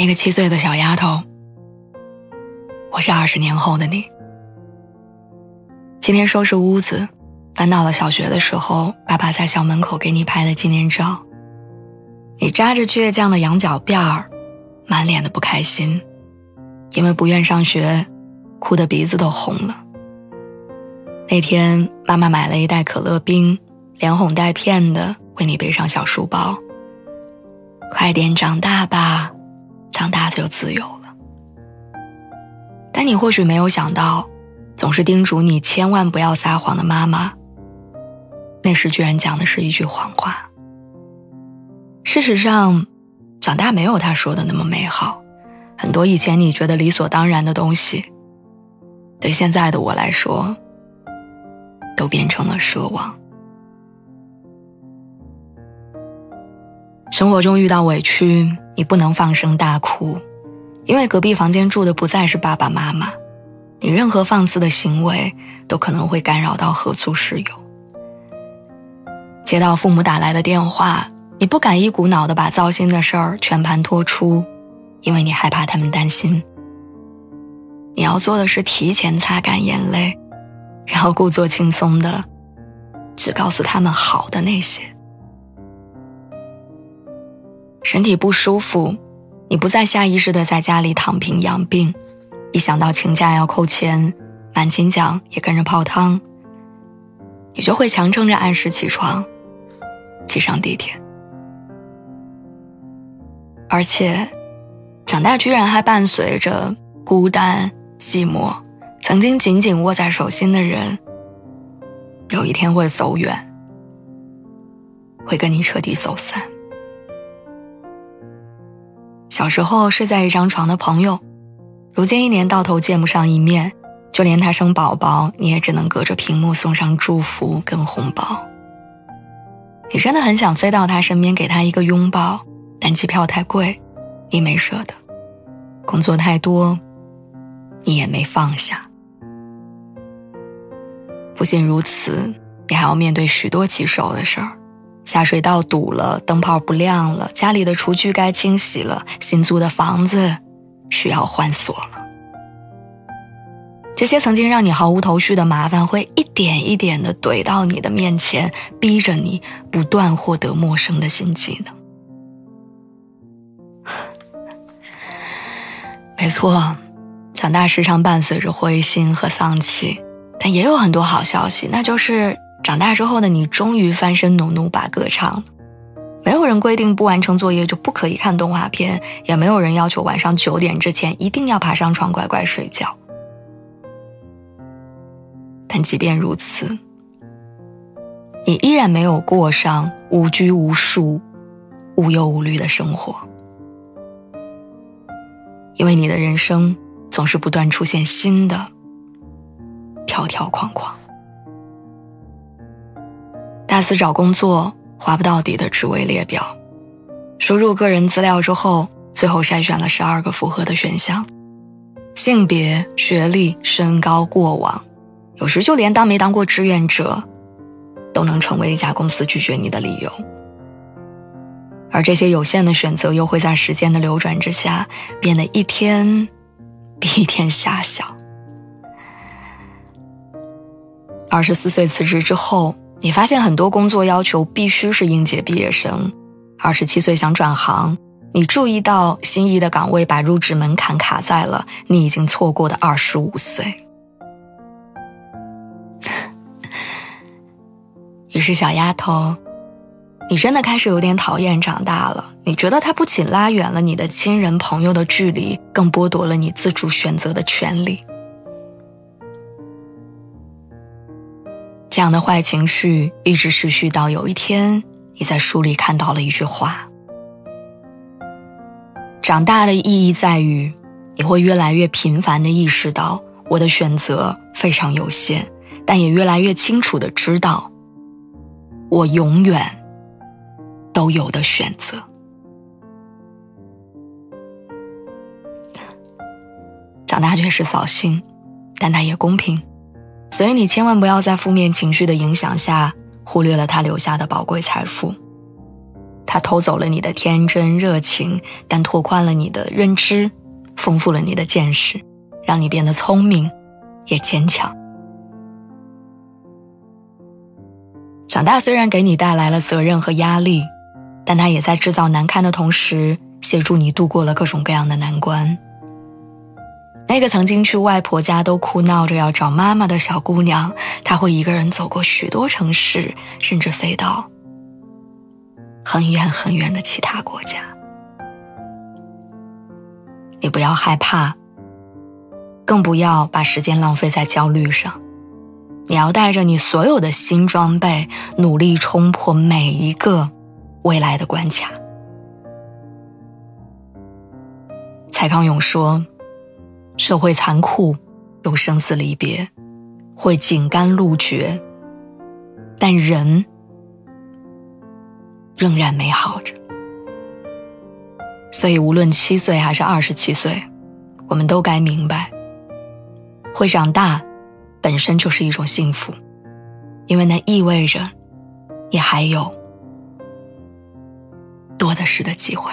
那个七岁的小丫头，我是二十年后的你。今天收拾屋子，翻到了小学的时候，爸爸在校门口给你拍的纪念照。你扎着倔强的羊角辫儿，满脸的不开心，因为不愿上学，哭得鼻子都红了。那天妈妈买了一袋可乐冰，连哄带骗的为你背上小书包。快点长大吧。长大就自由了，但你或许没有想到，总是叮嘱你千万不要撒谎的妈妈，那时居然讲的是一句谎话。事实上，长大没有他说的那么美好，很多以前你觉得理所当然的东西，对现在的我来说，都变成了奢望。生活中遇到委屈，你不能放声大哭，因为隔壁房间住的不再是爸爸妈妈，你任何放肆的行为都可能会干扰到合租室友。接到父母打来的电话，你不敢一股脑的把糟心的事儿全盘托出，因为你害怕他们担心。你要做的是提前擦干眼泪，然后故作轻松的，只告诉他们好的那些。身体不舒服，你不再下意识的在家里躺平养病，一想到请假要扣钱，满勤奖也跟着泡汤，你就会强撑着按时起床，挤上地铁。而且，长大居然还伴随着孤单、寂寞，曾经紧紧握在手心的人，有一天会走远，会跟你彻底走散。小时候睡在一张床的朋友，如今一年到头见不上一面，就连他生宝宝，你也只能隔着屏幕送上祝福跟红包。你真的很想飞到他身边给他一个拥抱，但机票太贵，你没舍得；工作太多，你也没放下。不仅如此，你还要面对许多棘手的事儿。下水道堵了，灯泡不亮了，家里的厨具该清洗了，新租的房子需要换锁了。这些曾经让你毫无头绪的麻烦，会一点一点的怼到你的面前，逼着你不断获得陌生的新技能。没错，长大时常伴随着灰心和丧气，但也有很多好消息，那就是。长大之后的你，终于翻身努努把歌唱了。没有人规定不完成作业就不可以看动画片，也没有人要求晚上九点之前一定要爬上床乖乖睡觉。但即便如此，你依然没有过上无拘无束、无忧无虑的生活，因为你的人生总是不断出现新的条条框框。大四找工作，划不到底的职位列表，输入个人资料之后，最后筛选了十二个符合的选项，性别、学历、身高、过往，有时就连当没当过志愿者，都能成为一家公司拒绝你的理由。而这些有限的选择，又会在时间的流转之下，变得一天比一天狭小。二十四岁辞职之后。你发现很多工作要求必须是应届毕业生，二十七岁想转行，你注意到心仪的岗位把入职门槛卡在了你已经错过的二十五岁。于是小丫头，你真的开始有点讨厌长大了。你觉得它不仅拉远了你的亲人朋友的距离，更剥夺了你自主选择的权利。这样的坏情绪一直持续到有一天，你在书里看到了一句话：长大的意义在于，你会越来越频繁的意识到我的选择非常有限，但也越来越清楚的知道，我永远都有的选择。长大确实扫兴，但它也公平。所以你千万不要在负面情绪的影响下忽略了他留下的宝贵财富。他偷走了你的天真热情，但拓宽了你的认知，丰富了你的见识，让你变得聪明，也坚强。长大虽然给你带来了责任和压力，但他也在制造难堪的同时，协助你度过了各种各样的难关。那个曾经去外婆家都哭闹着要找妈妈的小姑娘，她会一个人走过许多城市，甚至飞到很远很远的其他国家。你不要害怕，更不要把时间浪费在焦虑上。你要带着你所有的新装备，努力冲破每一个未来的关卡。蔡康永说。社会残酷，有生死离别，会井干路绝，但人仍然美好着。所以，无论七岁还是二十七岁，我们都该明白，会长大本身就是一种幸福，因为那意味着你还有多的是的机会。